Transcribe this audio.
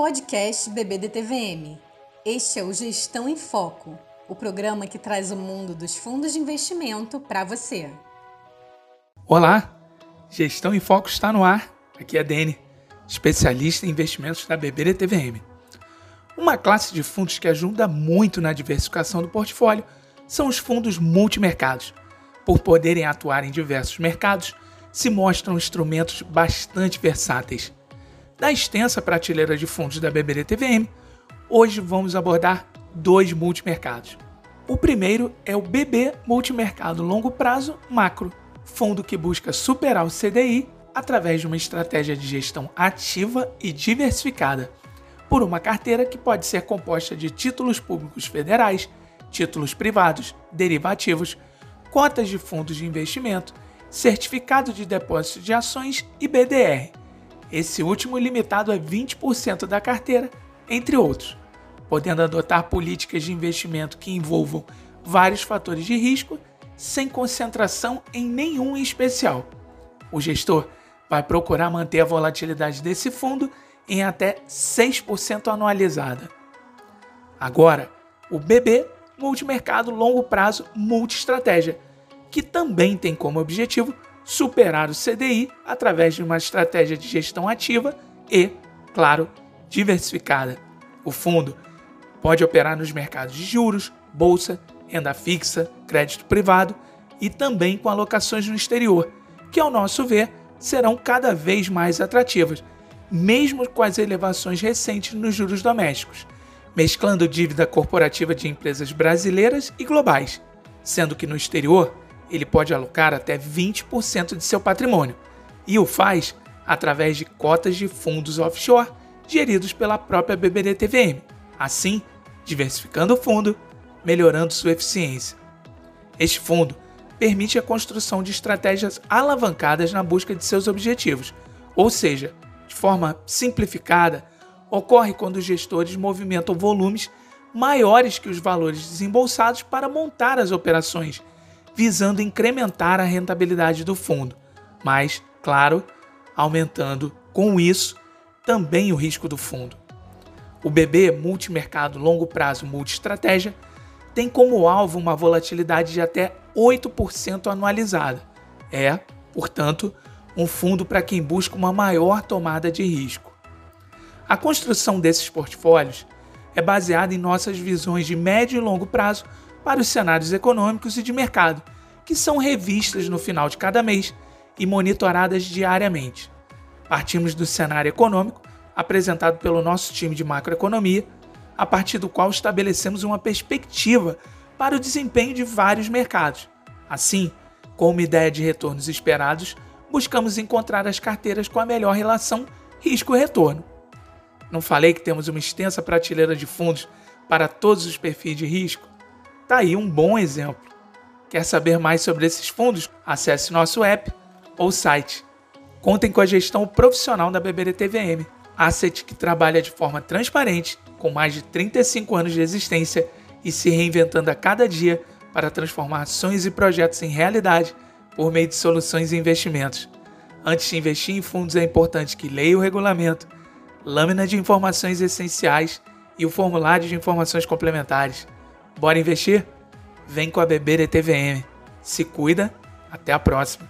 Podcast BBDTVM. Este é o Gestão em Foco, o programa que traz o mundo dos fundos de investimento para você. Olá, Gestão em Foco está no ar. Aqui é a Dene, especialista em investimentos da BBDTVM. Uma classe de fundos que ajuda muito na diversificação do portfólio são os fundos multimercados. Por poderem atuar em diversos mercados, se mostram instrumentos bastante versáteis da extensa prateleira de fundos da BBD TVM, hoje vamos abordar dois multimercados. O primeiro é o BB Multimercado Longo Prazo Macro, fundo que busca superar o CDI através de uma estratégia de gestão ativa e diversificada, por uma carteira que pode ser composta de títulos públicos federais, títulos privados, derivativos, cotas de fundos de investimento, certificado de depósito de ações e BDR esse último limitado a 20% da carteira, entre outros, podendo adotar políticas de investimento que envolvam vários fatores de risco sem concentração em nenhum em especial. O gestor vai procurar manter a volatilidade desse fundo em até 6% anualizada. Agora, o BB Multimercado Longo Prazo Multiestratégia, que também tem como objetivo superar o CDI através de uma estratégia de gestão ativa e, claro, diversificada. O fundo pode operar nos mercados de juros, bolsa, renda fixa, crédito privado e também com alocações no exterior, que, ao nosso ver, serão cada vez mais atrativas, mesmo com as elevações recentes nos juros domésticos, mesclando dívida corporativa de empresas brasileiras e globais, sendo que no exterior ele pode alocar até 20% de seu patrimônio e o faz através de cotas de fundos offshore geridos pela própria BBDTVM, assim diversificando o fundo, melhorando sua eficiência. Este fundo permite a construção de estratégias alavancadas na busca de seus objetivos, ou seja, de forma simplificada, ocorre quando os gestores movimentam volumes maiores que os valores desembolsados para montar as operações visando incrementar a rentabilidade do fundo, mas, claro, aumentando com isso também o risco do fundo. O BB Multimercado Longo Prazo Multiestratégia tem como alvo uma volatilidade de até 8% anualizada. É, portanto, um fundo para quem busca uma maior tomada de risco. A construção desses portfólios é baseada em nossas visões de médio e longo prazo para os cenários econômicos e de mercado, que são revistas no final de cada mês e monitoradas diariamente. Partimos do cenário econômico apresentado pelo nosso time de macroeconomia, a partir do qual estabelecemos uma perspectiva para o desempenho de vários mercados. Assim, com uma ideia de retornos esperados, buscamos encontrar as carteiras com a melhor relação risco-retorno. Não falei que temos uma extensa prateleira de fundos para todos os perfis de risco? Tá aí um bom exemplo. Quer saber mais sobre esses fundos? Acesse nosso app ou site. Contem com a gestão profissional da BBDTVM, asset que trabalha de forma transparente, com mais de 35 anos de existência e se reinventando a cada dia para transformar sonhos e projetos em realidade por meio de soluções e investimentos. Antes de investir em fundos, é importante que leia o regulamento, lâmina de informações essenciais e o formulário de informações complementares. Bora investir? Vem com a Beber TVM. Se cuida, até a próxima.